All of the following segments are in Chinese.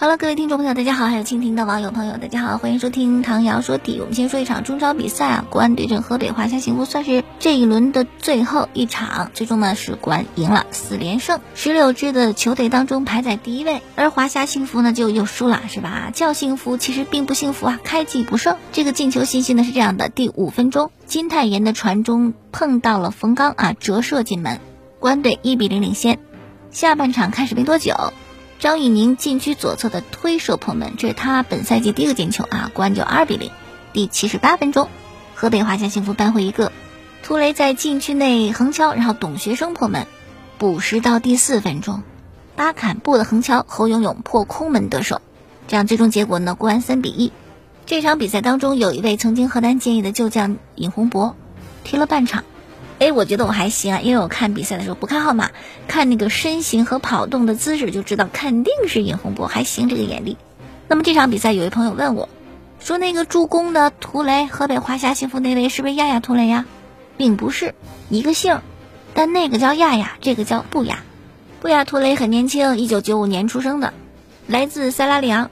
好了，各位听众朋友，大家好，还有蜻蜓的网友朋友，大家好，欢迎收听唐瑶说体。我们先说一场中超比赛啊，国安对阵河北华夏幸福，算是这一轮的最后一场，最终呢是国安赢了四连胜，十六支的球队当中排在第一位，而华夏幸福呢就又输了，是吧？叫幸福其实并不幸福啊，开季不胜。这个进球信息呢是这样的：第五分钟，金泰妍的传中碰到了冯刚啊，折射进门，国安队一比零领先。下半场开始没多久。张玉宁禁区左侧的推射破门，这是他本赛季第一个进球啊！国安就二比零。第七十八分钟，河北华夏幸福扳回一个，图雷在禁区内横敲，然后董学生破门。补时到第四分钟，巴坎布的横敲，侯永永破空门得手。这样最终结果呢？国安三比一。这场比赛当中，有一位曾经河南建业的旧将尹洪博踢了半场。哎，我觉得我还行啊，因为我看比赛的时候不看号码，看那个身形和跑动的姿势就知道肯定是尹洪博，还行这个眼力。那么这场比赛有位朋友问我，说那个助攻的图雷，河北华夏幸福那位是不是亚亚图雷呀？并不是一个姓，但那个叫亚亚，这个叫布亚。布亚图雷很年轻，一九九五年出生的，来自塞拉利昂，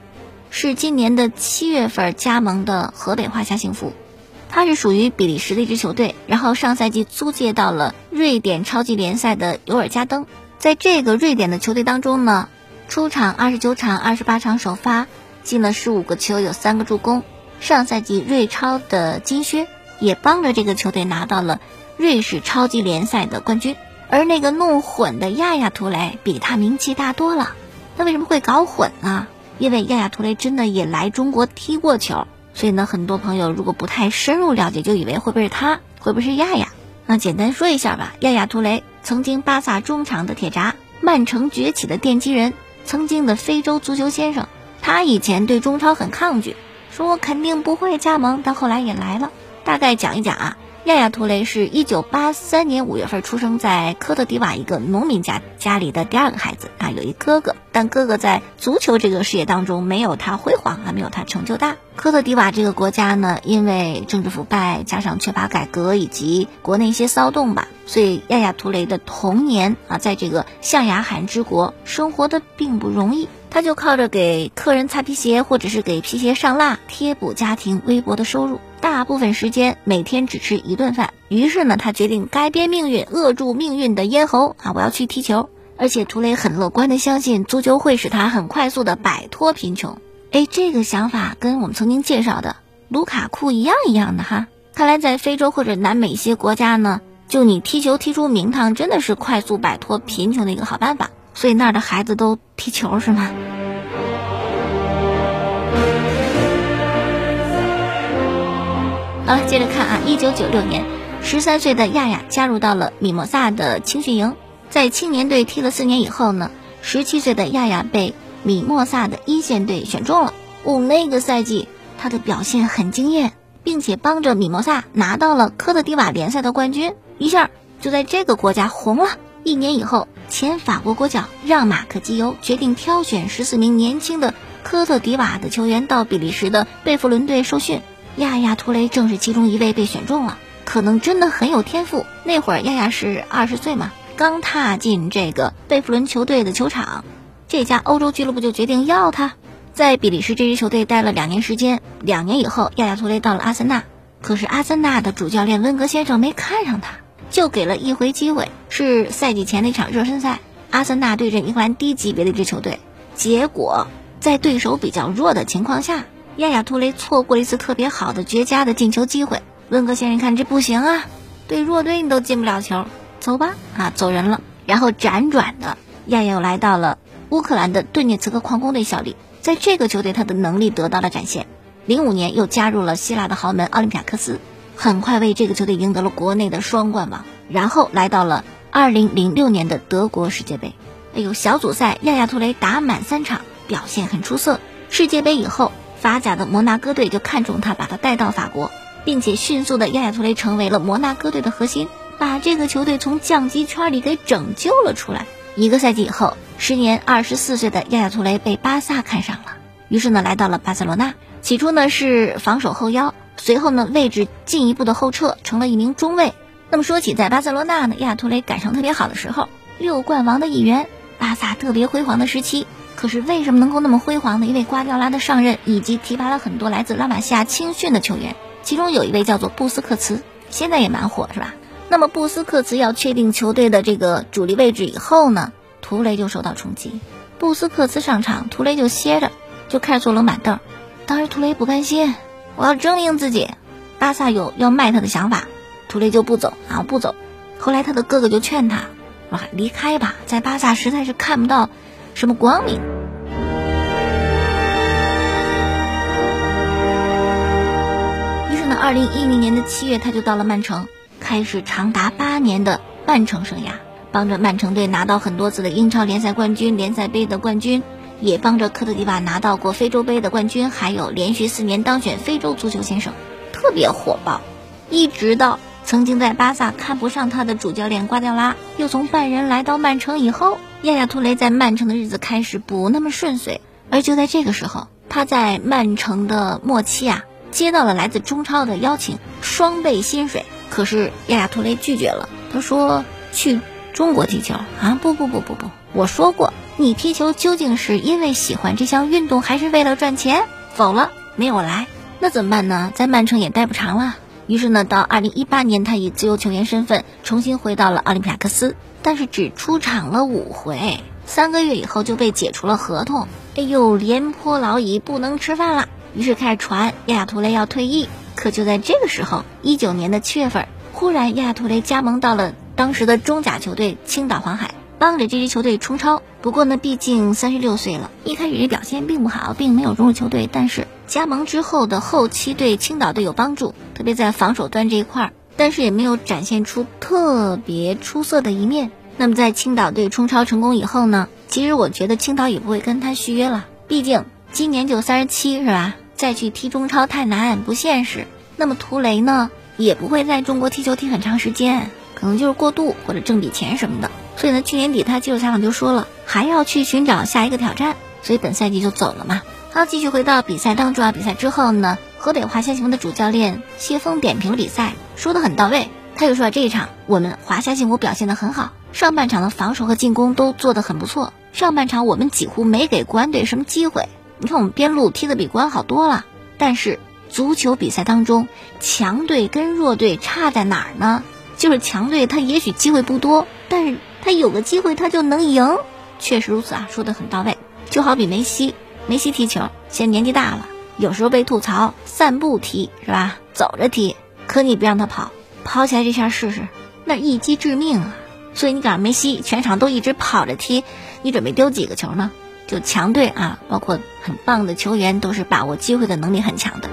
是今年的七月份加盟的河北华夏幸福。他是属于比利时的一支球队，然后上赛季租借到了瑞典超级联赛的尤尔加登。在这个瑞典的球队当中呢，出场二十九场，二十八场首发，进了十五个球，有三个助攻。上赛季瑞超的金靴，也帮着这个球队拿到了瑞士超级联赛的冠军。而那个弄混的亚亚图雷比他名气大多了。那为什么会搞混呢？因为亚亚图雷真的也来中国踢过球。所以呢，很多朋友如果不太深入了解，就以为会不会是他，会不会是亚亚？那简单说一下吧。亚亚图雷曾经巴萨中场的铁闸，曼城崛起的奠基人，曾经的非洲足球先生。他以前对中超很抗拒，说我肯定不会加盟，但后来也来了。大概讲一讲啊。亚亚图雷是一九八三年五月份出生在科特迪瓦一个农民家家里的第二个孩子啊，有一哥哥，但哥哥在足球这个事业当中没有他辉煌啊，没有他成就大。科特迪瓦这个国家呢，因为政治腐败加上缺乏改革以及国内一些骚动吧，所以亚亚图雷的童年啊，在这个象牙海之国生活的并不容易，他就靠着给客人擦皮鞋或者是给皮鞋上蜡贴补家庭微薄的收入。大部分时间每天只吃一顿饭，于是呢，他决定改变命运，扼住命运的咽喉啊！我要去踢球，而且图雷很乐观的相信足球会使他很快速的摆脱贫穷。哎，这个想法跟我们曾经介绍的卢卡库一样一样的哈。看来在非洲或者南美一些国家呢，就你踢球踢出名堂，真的是快速摆脱贫穷的一个好办法。所以那儿的孩子都踢球是吗？好了，接着看啊，一九九六年，十三岁的亚亚加入到了米莫萨的青训营，在青年队踢了四年以后呢，十七岁的亚亚被米莫萨的一线队选中了。哦，那个赛季他的表现很惊艳，并且帮着米莫萨拿到了科特迪瓦联赛的冠军，一下就在这个国家红了。一年以后，前法国国脚让马克基尤决定挑选十四名年轻的科特迪瓦的球员到比利时的贝弗伦队受训。亚亚图雷正是其中一位被选中了，可能真的很有天赋。那会儿亚亚是二十岁嘛，刚踏进这个贝弗伦球队的球场，这家欧洲俱乐部就决定要他。在比利时这支球队待了两年时间，两年以后，亚亚图雷到了阿森纳，可是阿森纳的主教练温格先生没看上他，就给了一回机会，是赛季前那场热身赛，阿森纳对阵英格兰低级别的一支球队，结果在对手比较弱的情况下。亚亚图雷错过了一次特别好的绝佳的进球机会。温格先生看这不行啊，对弱队你都进不了球，走吧啊，走人了。然后辗转的亚亚又来到了乌克兰的顿涅茨克矿工队效力，在这个球队他的能力得到了展现。零五年又加入了希腊的豪门奥林匹亚克斯，很快为这个球队赢得了国内的双冠王。然后来到了二零零六年的德国世界杯，哎呦，小组赛亚亚图雷打满三场，表现很出色。世界杯以后。法甲的摩纳哥队就看中他，把他带到法国，并且迅速的亚亚图雷成为了摩纳哥队的核心，把这个球队从降级圈里给拯救了出来。一个赛季以后，时年二十四岁的亚亚图雷被巴萨看上了，于是呢来到了巴塞罗那。起初呢是防守后腰，随后呢位置进一步的后撤，成了一名中卫。那么说起在巴塞罗那呢，亚图雷赶上特别好的时候，六冠王的一员，巴萨特别辉煌的时期。可是为什么能够那么辉煌呢？因为瓜迪奥拉的上任以及提拔了很多来自拉玛西亚青训的球员，其中有一位叫做布斯克茨，现在也蛮火，是吧？那么布斯克茨要确定球队的这个主力位置以后呢，图雷就受到冲击。布斯克茨上场，图雷就歇着，就开始坐冷板凳。当时图雷不甘心，我要证明自己。巴萨有要卖他的想法，图雷就不走啊，不走。后来他的哥哥就劝他，说离开吧，在巴萨实在是看不到。什么光明？于是呢，二零一零年的七月，他就到了曼城，开始长达八年的曼城生涯，帮着曼城队拿到很多次的英超联赛冠军、联赛杯的冠军，也帮着科特迪瓦拿到过非洲杯的冠军，还有连续四年当选非洲足球先生，特别火爆。一直到曾经在巴萨看不上他的主教练瓜迪奥拉，又从拜仁来到曼城以后。亚亚图雷在曼城的日子开始不那么顺遂，而就在这个时候，他在曼城的末期啊，接到了来自中超的邀请，双倍薪水。可是亚亚图雷拒绝了，他说去中国踢球啊，不不不不不，我说过，你踢球究竟是因为喜欢这项运动，还是为了赚钱？否了，没有来，那怎么办呢？在曼城也待不长了。于是呢，到二零一八年，他以自由球员身份重新回到了奥林匹亚克斯。但是只出场了五回，三个月以后就被解除了合同。哎呦，廉颇老矣，不能吃饭了。于是开始传亚亚图雷要退役。可就在这个时候，一九年的七月份，忽然亚亚图雷加盟到了当时的中甲球队青岛黄海，帮着这支球队冲超。不过呢，毕竟三十六岁了，一开始表现并不好，并没有融入球队。但是加盟之后的后期对青岛队有帮助，特别在防守端这一块儿。但是也没有展现出特别出色的一面。那么在青岛队冲超成功以后呢？其实我觉得青岛也不会跟他续约了，毕竟今年就三十七是吧？再去踢中超太难不现实。那么图雷呢，也不会在中国踢球踢很长时间，可能就是过渡或者挣笔钱什么的。所以呢，去年底他接受采访就说了，还要去寻找下一个挑战，所以本赛季就走了嘛。好，继续回到比赛当中啊，比赛之后呢？河北华夏幸福的主教练谢峰点评了比赛，说的很到位。他就说这一场我们华夏幸福表现的很好，上半场的防守和进攻都做得很不错。上半场我们几乎没给国安队什么机会，你看我们边路踢得比国安好多了。但是足球比赛当中，强队跟弱队差在哪儿呢？就是强队他也许机会不多，但是他有个机会他就能赢。确实如此啊，说的很到位。就好比梅西，梅西踢球现在年纪大了。有时候被吐槽散步踢是吧？走着踢，可你别让他跑，跑起来这下试试，那一击致命啊！所以你赶上梅西全场都一直跑着踢，你准备丢几个球呢？就强队啊，包括很棒的球员，都是把握机会的能力很强的。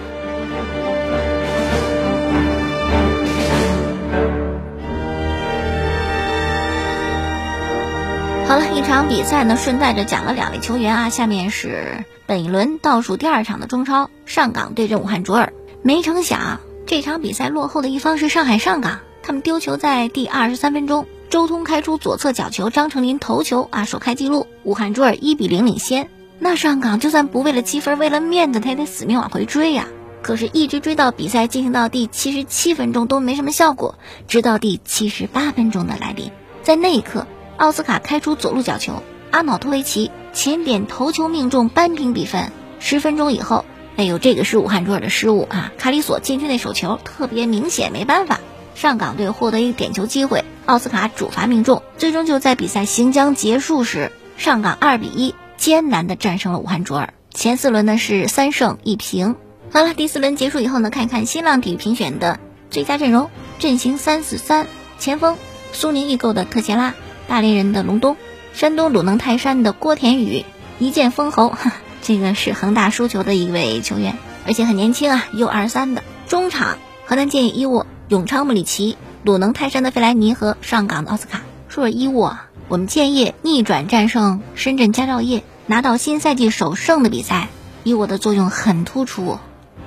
好了一场比赛呢，顺带着讲了两位球员啊，下面是。本一轮倒数第二场的中超，上港对阵武汉卓尔。没成想，这场比赛落后的一方是上海上港。他们丢球在第二十三分钟，周通开出左侧角球，张成林头球啊，首开纪录。武汉卓尔一比零领先。那上港就算不为了积分，为了面子，他也得死命往回追呀。可是，一直追到比赛进行到第七十七分钟都没什么效果。直到第七十八分钟的来临，在那一刻，奥斯卡开出左路角球，阿瑙托维奇。前点头球命中扳平比分。十分钟以后，哎呦，这个是武汉卓尔的失误啊！卡里索禁区内手球特别明显，没办法，上港队获得一个点球机会，奥斯卡主罚命中，最终就在比赛行将结束时，上港二比一艰难的战胜了武汉卓尔。前四轮呢是三胜一平。好了，第四轮结束以后呢，看一看新浪体育评选的最佳阵容阵型三四三：前锋苏宁易购的特谢拉，大连人的隆东。山东鲁能泰山的郭田雨，一剑封喉，这个是恒大输球的一位球员，而且很年轻啊，U 二三的中场，河南建业伊沃、永昌穆里奇、鲁能泰山的费莱尼和上港的奥斯卡。说说伊沃，我们建业逆转战胜深圳佳兆业，拿到新赛季首胜的比赛，伊沃的作用很突出，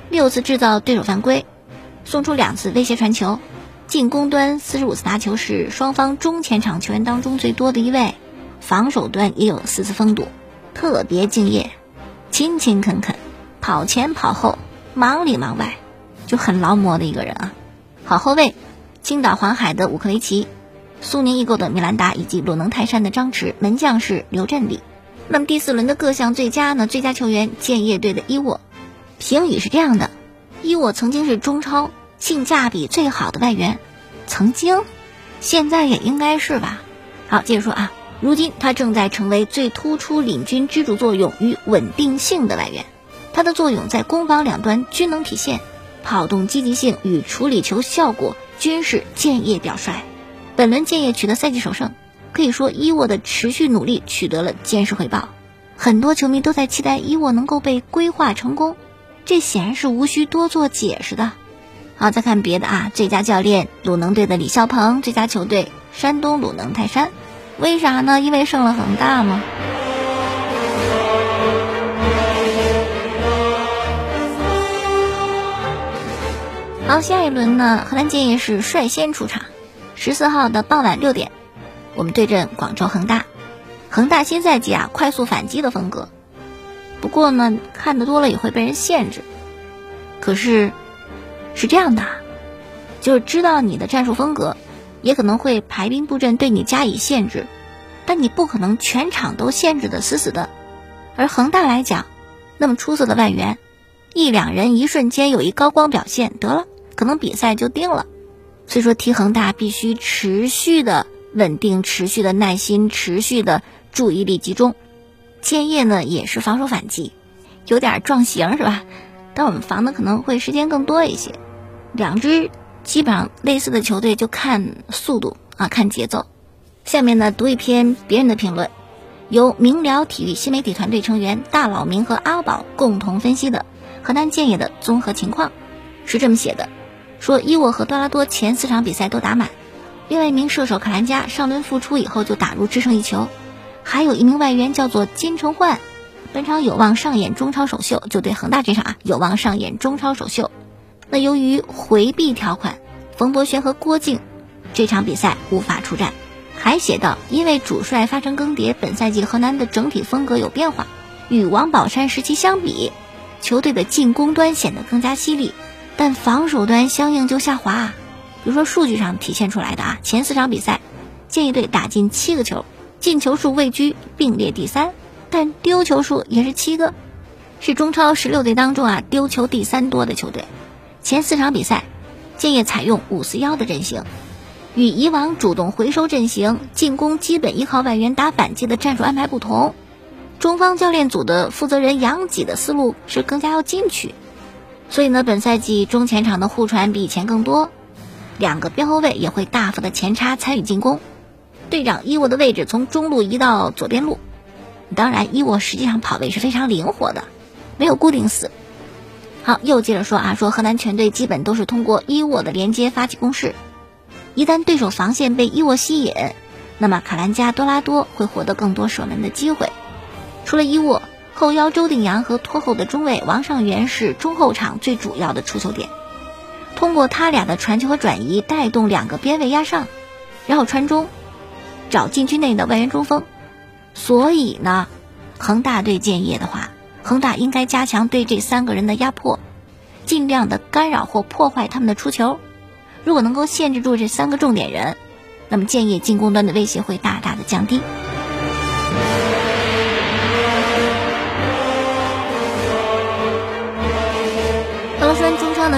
六次制造对手犯规，送出两次威胁传球，进攻端四十五次拿球是双方中前场球员当中最多的一位。防守端也有四次封堵，特别敬业。勤勤恳恳，跑前跑后，忙里忙外，就很劳模的一个人啊。好后卫，青岛黄海的乌克雷奇，苏宁易购的米兰达以及鲁能泰山的张弛，门将是刘振礼。那么第四轮的各项最佳呢？最佳球员建业队的伊沃，评语是这样的：伊沃曾经是中超性价比最好的外援，曾经，现在也应该是吧。好，接着说啊，如今他正在成为最突出领军支柱作用与稳定性的外援，他的作用在攻防两端均能体现，跑动积极性与处理球效果均是建业表率。本轮建业取得赛季首胜。可以说，伊沃的持续努力取得了坚实回报。很多球迷都在期待伊沃能够被规划成功，这显然是无需多做解释的。好，再看别的啊，最佳教练鲁能队的李霄鹏，最佳球队山东鲁能泰山，为啥呢？因为胜了恒大吗？好，下一轮呢，荷兰建业是率先出场，十四号的傍晚六点。我们对阵广州恒大，恒大新赛季啊快速反击的风格，不过呢看得多了也会被人限制。可是是这样的，就是知道你的战术风格，也可能会排兵布阵对你加以限制，但你不可能全场都限制的死死的。而恒大来讲，那么出色的外援，一两人一瞬间有一高光表现，得了，可能比赛就定了。所以说踢恒大必须持续的。稳定、持续的耐心、持续的注意力集中。建业呢也是防守反击，有点撞型是吧？但我们防的可能会时间更多一些。两支基本上类似的球队就看速度啊，看节奏。下面呢读一篇别人的评论，由明聊体育新媒体团队成员大佬明和阿宝共同分析的河南建业的综合情况，是这么写的：说伊沃和多拉多前四场比赛都打满。另外一名射手卡兰加上轮复出以后就打入制胜一球，还有一名外援叫做金承焕，本场有望上演中超首秀，就对恒大这场啊有望上演中超首秀。那由于回避条款，冯博轩和郭靖这场比赛无法出战。还写道，因为主帅发生更迭，本赛季河南的整体风格有变化，与王宝山时期相比，球队的进攻端显得更加犀利，但防守端相应就下滑。比如说数据上体现出来的啊，前四场比赛，建业队打进七个球，进球数位居并列第三，但丢球数也是七个，是中超十六队当中啊丢球第三多的球队。前四场比赛，建业采用五四幺的阵型，与以往主动回收阵型、进攻基本依靠外援打反击的战术安排不同，中方教练组的负责人杨吉的思路是更加要进取，所以呢，本赛季中前场的互传比以前更多。两个边后卫也会大幅的前插参与进攻，队长伊沃的位置从中路移到左边路，当然伊沃实际上跑位是非常灵活的，没有固定死。好，又接着说啊，说河南全队基本都是通过伊沃的连接发起攻势，一旦对手防线被伊沃吸引，那么卡兰加多拉多会获得更多射门的机会。除了伊沃，后腰周定洋和拖后的中卫王上元是中后场最主要的出球点。通过他俩的传球和转移，带动两个边位压上，然后传中，找禁区内的外援中锋。所以呢，恒大对建业的话，恒大应该加强对这三个人的压迫，尽量的干扰或破坏他们的出球。如果能够限制住这三个重点人，那么建业进攻端的威胁会大大的降低。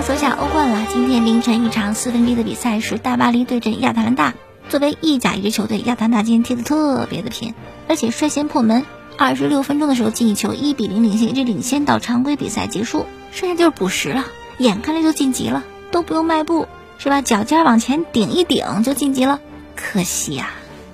说下欧冠了。今天凌晨一场四分之一的比赛是大巴黎对阵亚特兰大。作为意甲一支球队，亚特兰大今天踢得特别的拼，而且率先破门。二十六分钟的时候进一球，一比零领先，一直领先到常规比赛结束。剩下就是补时了，眼看着就晋级了，都不用迈步，是吧？脚尖往前顶一顶就晋级了。可惜呀，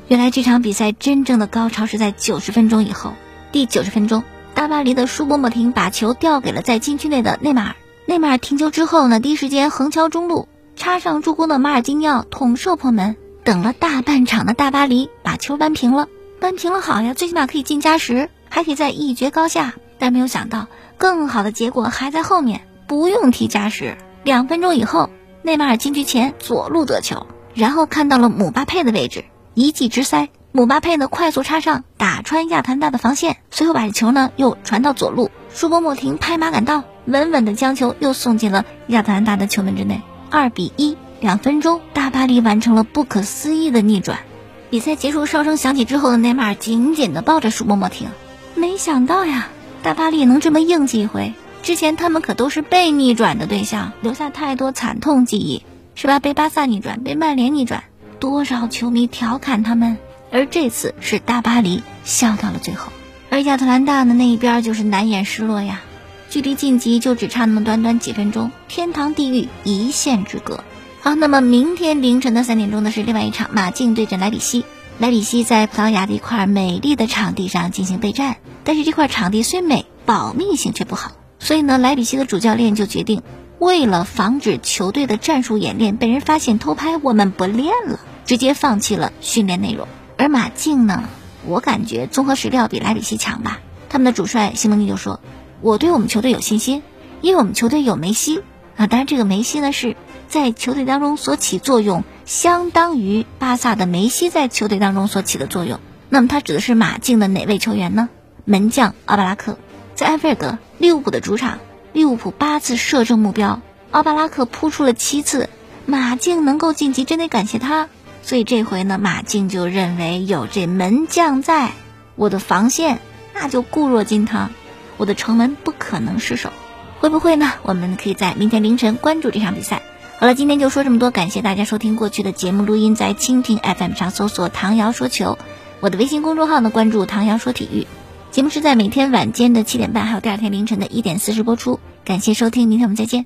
原来这场比赛真正的高潮是在九十分钟以后。第九十分钟，大巴黎的舒伯莫廷把球调给了在禁区内的内马尔。内马尔停球之后呢，第一时间横敲中路，插上助攻的马尔基尼奥捅射破门。等了大半场的大巴黎把球扳平了，扳平了好呀，最起码可以进加时，还可以再一决高下。但没有想到，更好的结果还在后面，不用踢加时。两分钟以后，内马尔禁区前左路得球，然后看到了姆巴佩的位置，一记直塞，姆巴佩呢快速插上，打穿亚特兰大的防线，随后把球呢又传到左路，舒波莫廷拍马赶到，稳稳的将球又送进了亚特兰大的球门之内。二比一，两分钟，大巴黎完成了不可思议的逆转。比赛结束，哨声响起之后的，内马尔紧紧地抱着舒默默听。没想到呀，大巴黎能这么硬气一回。之前他们可都是被逆转的对象，留下太多惨痛记忆，是吧？被巴萨逆转，被曼联逆转，多少球迷调侃他们。而这次是大巴黎笑到了最后，而亚特兰大的那一边就是难掩失落呀。距离晋级就只差那么短短几分钟，天堂地狱一线之隔。好，那么明天凌晨的三点钟呢是另外一场马竞对阵莱比锡。莱比锡在葡萄牙的一块美丽的场地上进行备战，但是这块场地虽美，保密性却不好，所以呢，莱比锡的主教练就决定，为了防止球队的战术演练被人发现偷拍，我们不练了，直接放弃了训练内容。而马竞呢，我感觉综合实力要比莱比锡强吧。他们的主帅西蒙尼就说：“我对我们球队有信心，因为我们球队有梅西啊。当然，这个梅西呢是在球队当中所起作用，相当于巴萨的梅西在球队当中所起的作用。那么他指的是马竞的哪位球员呢？门将奥巴拉克，在埃菲尔德利物浦的主场，利物浦八次射正目标，奥巴拉克扑出了七次，马竞能够晋级，真得感谢他。”所以这回呢，马竞就认为有这门将在，我的防线那就固若金汤，我的城门不可能失守。会不会呢？我们可以在明天凌晨关注这场比赛。好了，今天就说这么多，感谢大家收听过去的节目录音，在蜻蜓 FM 上搜索“唐瑶说球”，我的微信公众号呢关注“唐瑶说体育”。节目是在每天晚间的七点半，还有第二天凌晨的一点四十播出。感谢收听，明天我们再见。